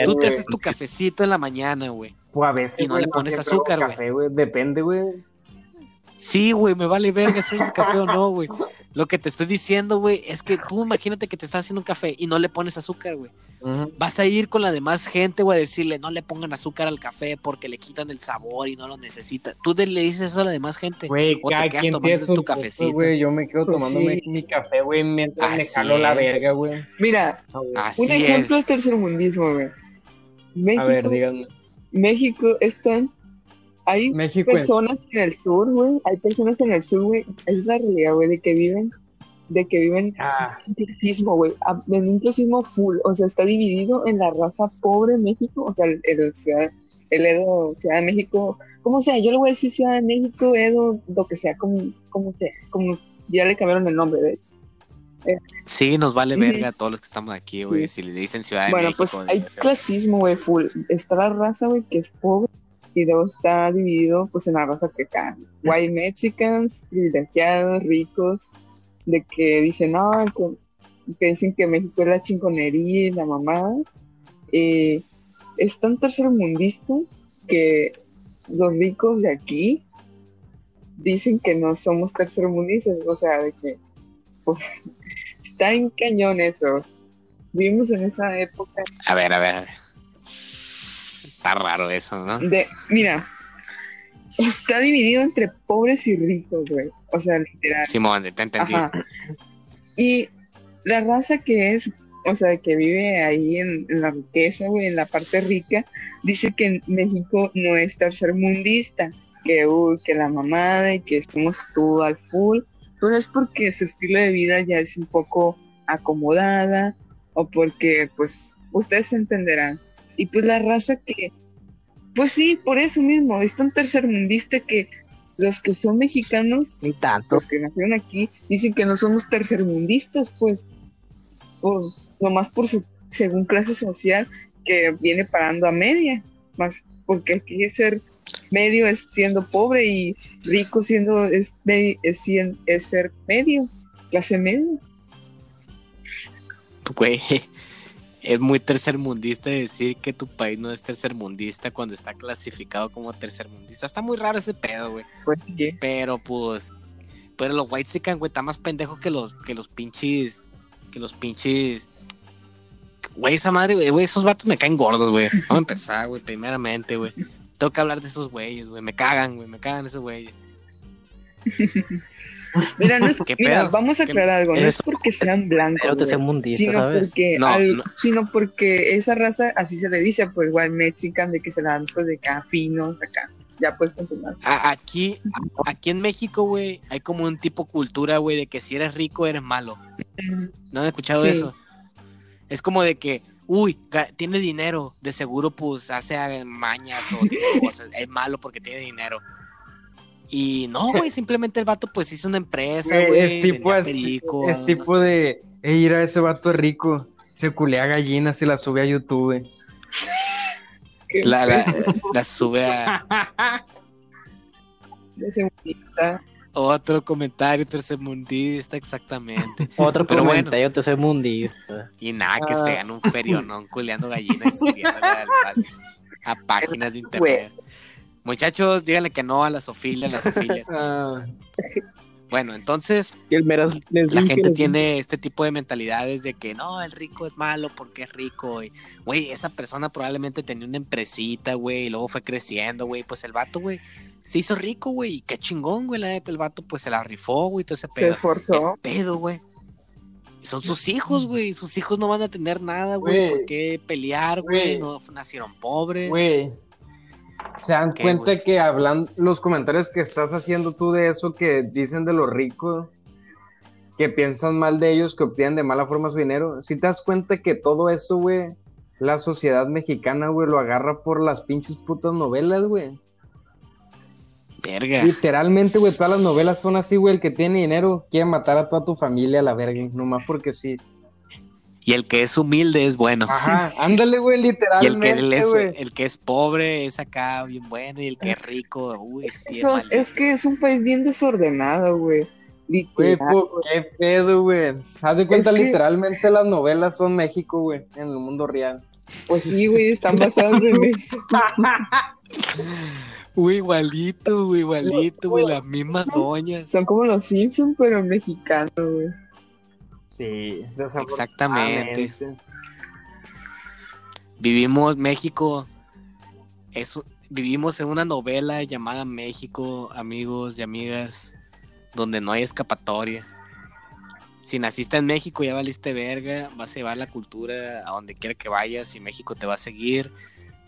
tú te haces tu cafecito en la mañana, güey.
O a veces.
Y no
güey,
le pones azúcar, güey.
café, güey. Depende, güey.
Sí, güey, me vale verga si es café o no, güey. Lo que te estoy diciendo, güey, es que tú imagínate que te estás haciendo un café y no le pones azúcar, güey. Vas a ir con la demás gente, güey, a decirle, no le pongan azúcar al café porque le quitan el sabor y no lo necesita. Tú le dices eso a la demás gente.
Güey,
O te quedas tomando
su
tu
cafecito,
cafecito.
güey. Yo me quedo
Pues
tomándome
sí.
mi café, güey, mientras me
Así
jalo la
es.
verga, güey.
Mira,
Así
un ejemplo
es.
es tercermundismo, güey. México,
A ver, díganme.
México están. Hay
México
personas en el sur, güey. Hay personas en el sur, güey. Es la realidad, güey, de que viven de que viven
Ah,
en un clasismo, güey, a- en un clasismo full, o sea, está dividido en la raza pobre México, o sea, el, el ciudad, el Edo, Ciudad de México, como sea, yo le voy a decir Ciudad de México, Edo, lo que sea, como, como sea, como ya le cambiaron el nombre, de hecho.
Sí, nos vale verga a todos los que estamos aquí, güey.
Sí.
Si le dicen Ciudad de
Bueno,
México.
pues hay clasismo, güey, full. Está la raza, güey, que es pobre y luego está dividido, pues, en la raza que acá. White Mexicans, privilegiados, ricos, de que dicen, no, que, que dicen que México es la chingonería y la mamada. Eh, es tan tercermundista que los ricos de aquí dicen que no somos tercermundistas, o sea, de que pues, está en cañón eso. Vivimos en esa época
A ver, a ver, a ver. Está raro eso, ¿no?
de, mira, está dividido entre pobres y ricos, güey. O sea, literal.
Simón, te entendí.
Ajá. Y la raza que es, o sea, que vive ahí en, en la riqueza, güey, en la parte rica, dice que México no es tercermundista, que, uy, que la mamada y que estamos todo al full, pero es porque su estilo de vida ya es un poco acomodada o porque, pues, ustedes entenderán. Y pues la raza que, pues sí, por eso mismo, es tan tercermundista que los que son mexicanos
Ni tanto.
los que nacieron aquí dicen que no somos tercermundistas, pues, por, nomás por su, según clase social, que viene parando a media, más porque aquí es ser medio es siendo pobre y rico siendo es, es, es ser medio, clase media.
Güey, es muy tercermundista decir que tu país no es tercermundista cuando está clasificado como tercermundista. Está muy raro ese pedo, güey.
Pues.
Pero pues, pero los white chican, güey, está más pendejo que los, que los pinches, que los pinches. Güey, esa madre, güey, güey, esos vatos me caen gordos, güey. Vamos a empezar, güey, primeramente, güey. Tengo que hablar de esos güeyes, güey. Me cagan, güey, me cagan esos güeyes.
Mira, no es,
¿Qué
mira, vamos a
¿Qué-
aclarar algo, no es porque sean blancos, güey, sino
¿sabes?
porque
No,
al-
no.
sino porque esa raza así se le dice pues igual mexican de que se la dan pues de acá finos acá ya puedes continuar
A- aquí, a- aquí en México, güey, hay como un tipo cultura, güey, de que si eres rico eres malo. ¿No han escuchado
Sí.
eso? Es como de que, uy, tiene dinero, de seguro pues hace eh, mañas o tiene cosas, es malo porque tiene dinero. Y no, güey, simplemente el vato pues hizo una empresa,
güey,
güey,
es tipo así,
perico,
es
no
tipo
sé.
de, ey, mira, ese vato rico, se culea gallinas y la sube a YouTube.
La, la,
pedo,
la sube a otro comentario tercermundista, exactamente.
Otro
Pero bueno.
comentario tercermundista.
Y nada, que
Ah.
se gana un ferionón culeando gallinas y al- a páginas de internet. Muchachos, díganle que no a la sofilia, las sofilias.
Ah.
Bueno, entonces
Y el meras les
la gente tiene este tipo de mentalidades de que no, el rico es malo porque es rico. Y, güey, esa persona probablemente tenía una empresita, güey, y luego fue creciendo, güey. Pues el vato, güey, se hizo rico, güey. Y qué chingón, güey, la neta, el vato, pues se la rifó, güey, todo ese
se
pedo.
esforzó
¿Qué pedo, güey? Son sus hijos, güey. Sus hijos no van a tener nada, güey. ¿Por qué pelear? Güey. No nacieron pobres.
Güey, se dan
¿Qué,
cuenta que hablan los comentarios que estás haciendo tú de eso que dicen de los ricos, que piensan mal de ellos, que obtienen de mala forma su dinero. Si te das cuenta que todo eso, güey, la sociedad mexicana, güey, lo agarra por las pinches putas novelas, güey.
Verga.
Literalmente, güey, todas las novelas son así, güey. El que tiene dinero quiere matar a toda tu familia a la verga, nomás porque sí.
Y el que es humilde es bueno.
Ajá, ándale, güey,
Y el que,
literalmente,
es,
güey.
el que es pobre es acá bien bueno. Y el que es rico, uy, sí. es
Eso- es que es un país bien desordenado güey
Güey,
literal
po- qué pedo, güey. Haz de cuenta,
Es que-
literalmente las novelas son México, güey, en el mundo real.
pues sí güey están basados en eso
Uy, igualito, güey, igualito, güey. Las mismas doñas.
son como los Simpsons pero mexicanos güey
Sí,
Exactamente. Vivimos México. Es, vivimos en una novela llamada México, amigos y amigas, donde no hay escapatoria. Si naciste en México ya valiste verga, vas a llevar la cultura a donde quiera que vayas y México te va a seguir,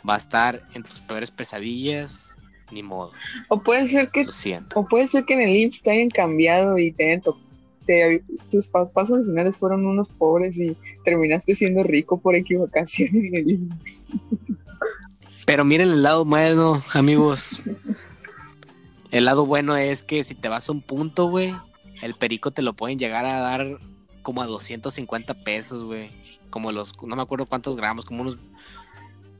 va a estar en tus peores pesadillas, ni modo,
o puede ser que
lo siento.
o puede ser que en el IMSS te hayan cambiado y te hayan to- te, tus papás originales fueron unos pobres y terminaste siendo rico por equivocación en el IMSS.
Pero miren el lado bueno, amigos. El lado bueno es que si te vas a un punto, güey, el perico te lo pueden llegar a dar como a 250 pesos, güey. Como los, no me acuerdo cuántos gramos, como unos...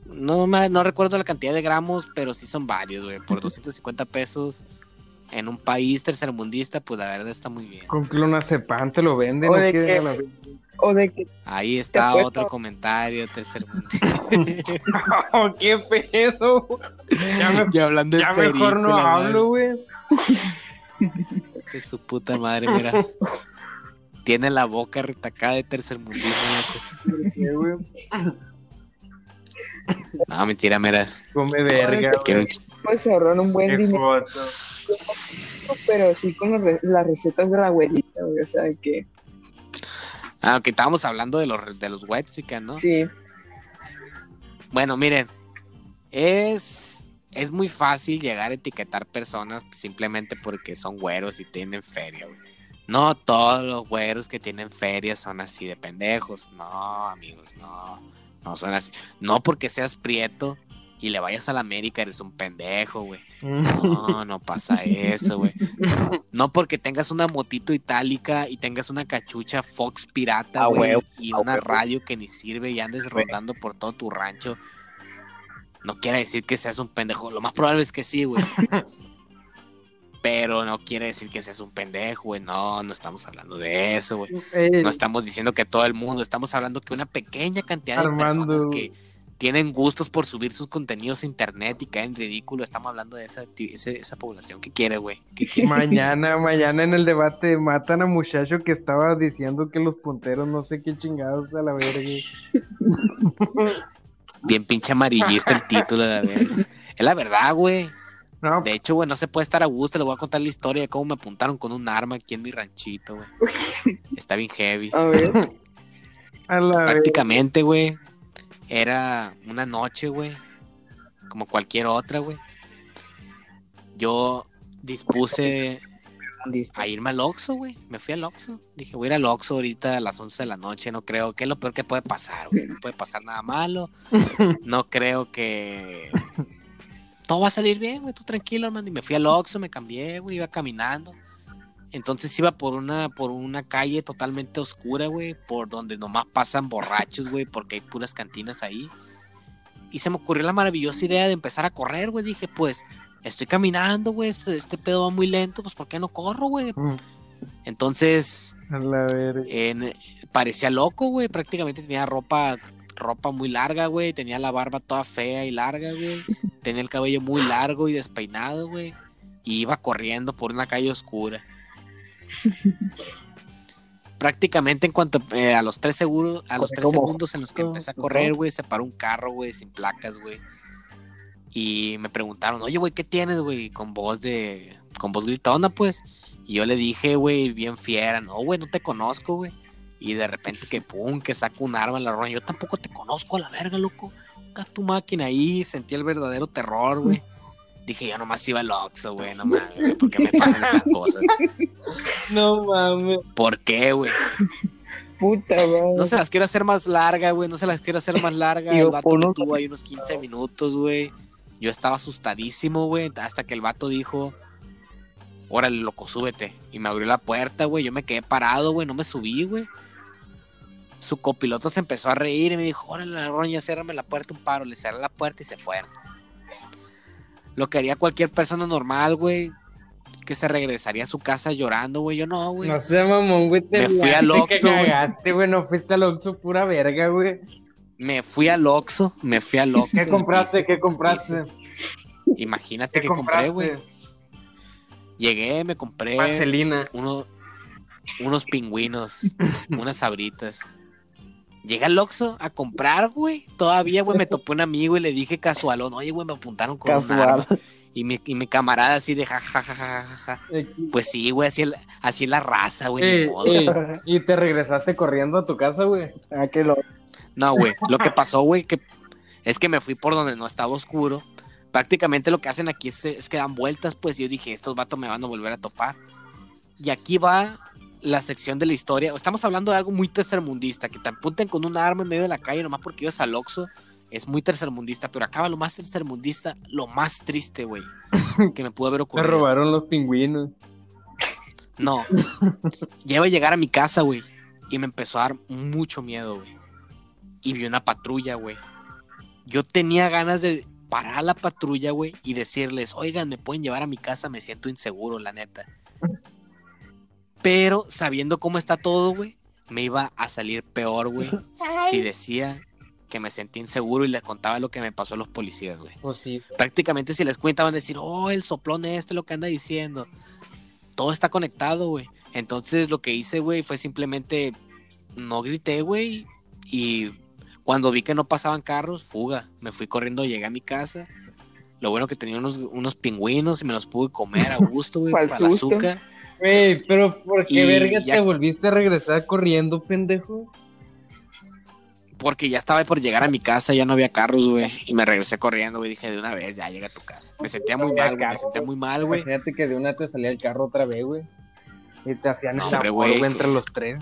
No, me, no recuerdo la cantidad de gramos, pero sí son varios, güey. Por 250 pesos en un país tercermundista, pues la verdad está muy bien.
Con clonazepam te lo venden.
O
¿no?
de
¿Qué?
que-
A la-
O de que
Ahí está otro comentario tercermundista.
Oh, ¡Qué pedo! Ya, me-
y hablando de
ya mejor no hablo, güey.
De su puta madre, mira. Tiene la boca retacada de tercermundismo. loco.
¿Qué, güey?
No, mentira, miras.
Come verga,
Quiero
pues se ahorran un buen
Qué
dinero,
foto.
Pero sí con las re- las recetas de la abuelita, güey. O sea, de que
Ah, que estábamos hablando de los, de los Wexican, ¿no?
sí,
Bueno, miren, es, es muy fácil llegar a etiquetar personas simplemente porque son güeros y tienen feria, güey. No todos los güeros que tienen feria son así de pendejos. No, amigos, no. No son así. No porque seas prieto y le vayas a la América eres un pendejo, güey. No, no pasa eso, güey. No porque tengas una motito itálica y tengas una cachucha Fox pirata, güey, y una radio que ni sirve y andes rondando por todo tu rancho. No quiere decir que seas un pendejo. Lo más probable es que sí, güey. Pero no quiere decir que seas un pendejo, güey. No, no estamos hablando de eso, güey.
Eh,
No estamos diciendo que todo el mundo, estamos hablando que una pequeña cantidad de
Armando.
personas que tienen gustos por subir sus contenidos a internet y caen ridículo, estamos hablando de esa, ese- esa población que quiere, güey.
Mañana, mañana en el debate matan a muchacho que estaba diciendo que los punteros no sé qué chingados a la verga.
Bien pinche amarillista el título, la verdad. Es la verdad, güey.
No,
De hecho, güey, no se puede estar a gusto. Le voy a contar la historia de cómo me apuntaron con un arma aquí en mi ranchito, güey. Está bien heavy.
a ver,
a la verga.
Prácticamente, güey. Era una noche, güey. Como cualquier otra, güey. Yo dispuse a irme al Oxxo, güey. Me fui al Oxxo. Dije, voy a ir al Oxxo ahorita a las 11 de la noche. No creo que es lo peor que puede pasar, güey. No puede pasar nada malo. No creo que... Todo va a salir bien, güey. Tú tranquilo, hermano. Y me fui al Oxxo, me cambié, güey. Iba caminando. Entonces iba por una, por una calle totalmente oscura, güey. Por donde nomás pasan borrachos, güey. Porque hay puras cantinas ahí. Y se me ocurrió la maravillosa idea de empezar a correr, güey. Dije, pues, estoy caminando, güey. Este, este pedo va muy lento. Pues, ¿por qué no corro, güey?
Mm,
Entonces,
la
parecía loco, güey. Prácticamente tenía ropa, ropa muy larga, güey. Tenía la barba toda fea y larga, güey. Tenía el cabello muy largo y despeinado, güey. Y iba corriendo por una calle oscura. Prácticamente en cuanto eh, a los tres seguros, a los tres segundos en los que empecé a correr, güey, se paró un carro, güey, sin placas, güey. Y me preguntaron, oye, güey, ¿qué tienes, güey? Con voz de, con voz gritona, pues. Y yo le dije, güey, bien fiera, no, güey, no te conozco, güey. Y de repente que pum, que saco un arma en la roña. Yo tampoco te conozco a la verga, loco. Acá tu máquina ahí, sentí el verdadero terror, güey. Dije, yo nomás iba al Oxxo, güey, no mames, güey, ¿por qué me pasan estas cosas?
No mames.
¿Por qué, güey?
puta, güey.
No se las quiero hacer más larga, güey, no se las quiero hacer más larga. El vato me tuvo ahí unos 15 minutos, güey. Yo estaba asustadísimo, güey, hasta que el vato dijo, órale, loco, súbete. Y me abrió la puerta, güey, yo me quedé parado, güey, no me subí, güey. Su copiloto se empezó a reír y me dijo, órale, la roña, ciérrame la puerta un paro. Le cerré la puerta y se fueron. Lo que haría cualquier persona normal, güey, que se regresaría a su casa llorando, güey. Yo no, güey.
No sé, mamón, güey. te
Me fui al Oxxo, güey.
cagaste, güey. No fuiste al Oxxo, pura verga, güey.
Me fui al Oxxo, me fui al Oxxo.
¿Qué compraste?
hice-
¿Qué compraste?
Imagínate
¿Qué
que compré, güey. Llegué, me compré
Vaselina.
uno- unos pingüinos, unas sabritas. Llegué al Oxxo a comprar, güey. Todavía, güey, me topé un amigo y le dije casualón, oye, güey, me apuntaron con un
Casual.
arma. Y mi, y mi camarada así de ja, ja, ja, ja, ja, ja.
Eh,
Pues sí, güey, así, así la raza, güey, ni
eh, eh, y te regresaste corriendo a tu casa, güey.
Ah, que lo...
No, güey. Lo que pasó, güey, que es que me fui por donde no estaba oscuro. Prácticamente lo que hacen aquí es, es que dan vueltas, pues. Yo dije, estos vatos me van a volver a topar. Y aquí va la sección de la historia. Estamos hablando de algo muy tercermundista, que te apunten con un arma en medio de la calle nomás porque ibas al Oxxo. Es muy tercermundista, pero acaba lo más tercermundista, lo más triste, güey, que me pudo haber
Me
ocurrido.
robaron los pingüinos.
No. Llevo a llegar a mi casa, güey. Y me empezó a dar mucho miedo, güey. Y vi una patrulla, güey. Yo tenía ganas de parar a la patrulla, güey, y decirles, oigan, me pueden llevar a mi casa, me siento inseguro, la neta. Pero sabiendo cómo está todo, güey, me iba a salir peor, güey, si decía que me sentí inseguro y les contaba lo que me pasó a los policías, güey
Pues sí.
prácticamente si les cuenta van a decir, oh, el soplón este lo que anda diciendo. Todo está conectado, güey. Entonces lo que hice, güey, fue simplemente no grité, güey. Y cuando vi que no pasaban carros, fuga. Me fui corriendo, llegué a mi casa. Lo bueno que tenía unos, unos pingüinos y me los pude comer a gusto, güey, para azúcar.
Güey, pero ¿por qué
Y
verga
ya-
te volviste a regresar corriendo, pendejo?
Porque ya estaba por llegar a mi casa, ya no había carros, güey. Y me regresé corriendo, güey. Dije, de una vez, ya llega a tu casa. Me sentía muy mal, güey. Me sentía muy mal, güey.
Imagínate que de una te salía el carro otra vez, güey. Y te hacían el
Hombre,
amor,
güey,
entre los tres.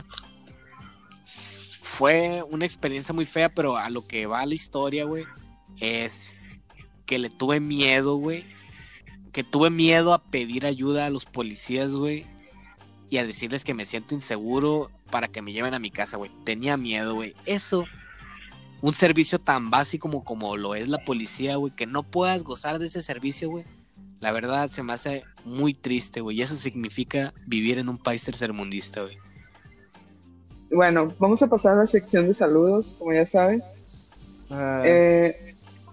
fue una experiencia muy fea, pero a lo que va la historia, güey, es que le tuve miedo, güey. Que tuve miedo a pedir ayuda a los policías, güey. Y a decirles que me siento inseguro para que me lleven a mi casa, güey. Tenía miedo, güey. Eso, un servicio tan básico como, como lo es la policía, güey, que no puedas gozar de ese servicio, güey. La verdad se me hace muy triste, güey. Y eso significa vivir en un país tercermundista, güey.
Bueno, vamos a pasar a la sección de saludos, como ya saben.
Ah,
Eh,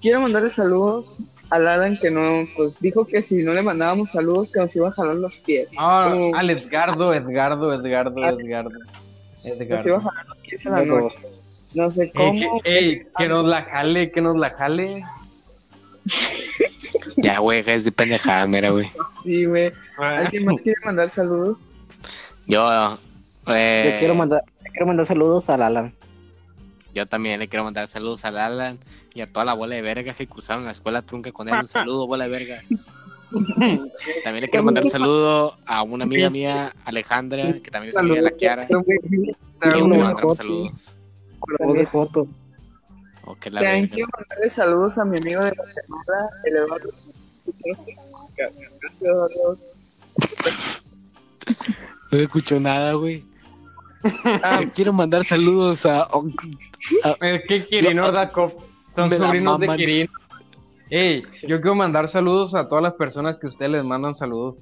quiero mandarle saludos al Alan que no, pues dijo que si no le mandábamos saludos que nos iba a jalar los pies.
ah,
como-
al Edgardo, Edgardo, Edgardo,
Ah.
Edgardo.
Nos iba a
Edgardo.
jalar los pies a la noche. No sé
Ey,
cómo.
que, ey, que nos la jale, que nos la jale.
Ya, güey, es de pendejada, mira, güey.
Sí, güey. ¿Alguien más quiere mandar saludos?
Yo, eh,
Yo quiero mandar, quiero mandar saludos al Alan.
yo también le quiero mandar saludos al Alan y a toda la bola de vergas que cruzaron la escuela trunca con él. Un saludo, bola de vergas. También le quiero mandar un saludo a una amiga mía, Alejandra, que también es amiga de la Kiara.
Pero,
le mandamos saludos.
Con la voz de foto.
O que la
También
verga.
quiero mandarle saludos a mi amigo de Guatemala, el Eduardo. Gracias, Eduardo.
No escucho nada, güey.
Ah,
quiero mandar saludos a.
Es que Kirin
Yo-
Ordakov son sobrinos de
maman.
Kirin. Ey, yo quiero mandar saludos a todas las personas que ustedes les mandan saludos,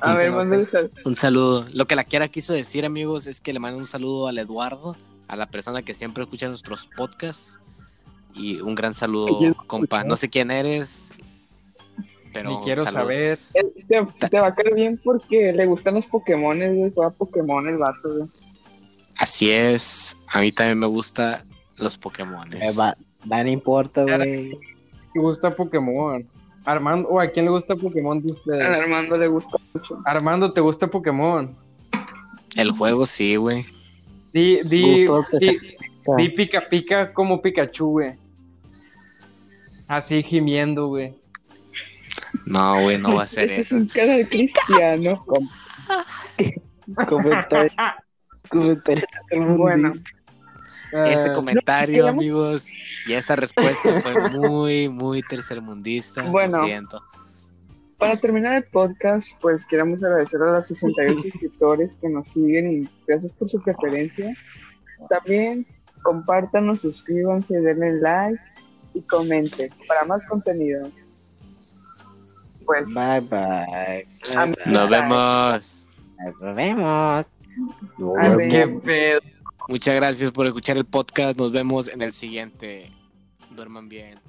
a ver, mándale.
Un saludo. Lo que la Kiara quiso decir, amigos, es que le mando un saludo al Eduardo, a la persona que siempre escucha nuestros podcasts. Y un gran saludo,
¿Quién
compa. No sé quién eres, pero.
Ni quiero
saludo.
saber.
Eh, Te, te va a caer bien porque le gustan los Pokémon, güey. Juega Pokémon el vato, güey.
Así es. A mí también me gustan los Pokémon.
Eh, va, va, no importa, güey.
¿Te gusta Pokémon? Armando, o a quién le gusta Pokémon de
A? Armando le gusta mucho.
Armando, ¿te gusta Pokémon?
El juego sí, güey.
Di, di, di, pica pica como Pikachu, güey. Así gimiendo, güey.
No, güey, no va a ser
Este es
eso.
un cara de cristiano.
Comentario. Comentario
Bueno.
Ese
Ah,
comentario,
no,
amigos, y esa respuesta fue muy, muy tercermundista.
Bueno.
Lo siento.
Para terminar el podcast, pues queremos agradecer a los 68 suscriptores que nos siguen y gracias por su preferencia. También compártanos, suscríbanse, denle like y comenten para más contenido. Pues,
Bye, bye.
Nos vemos.
Nos vemos.
Qué pedo.
Muchas gracias por escuchar el podcast. Nos vemos en el siguiente. Duerman bien.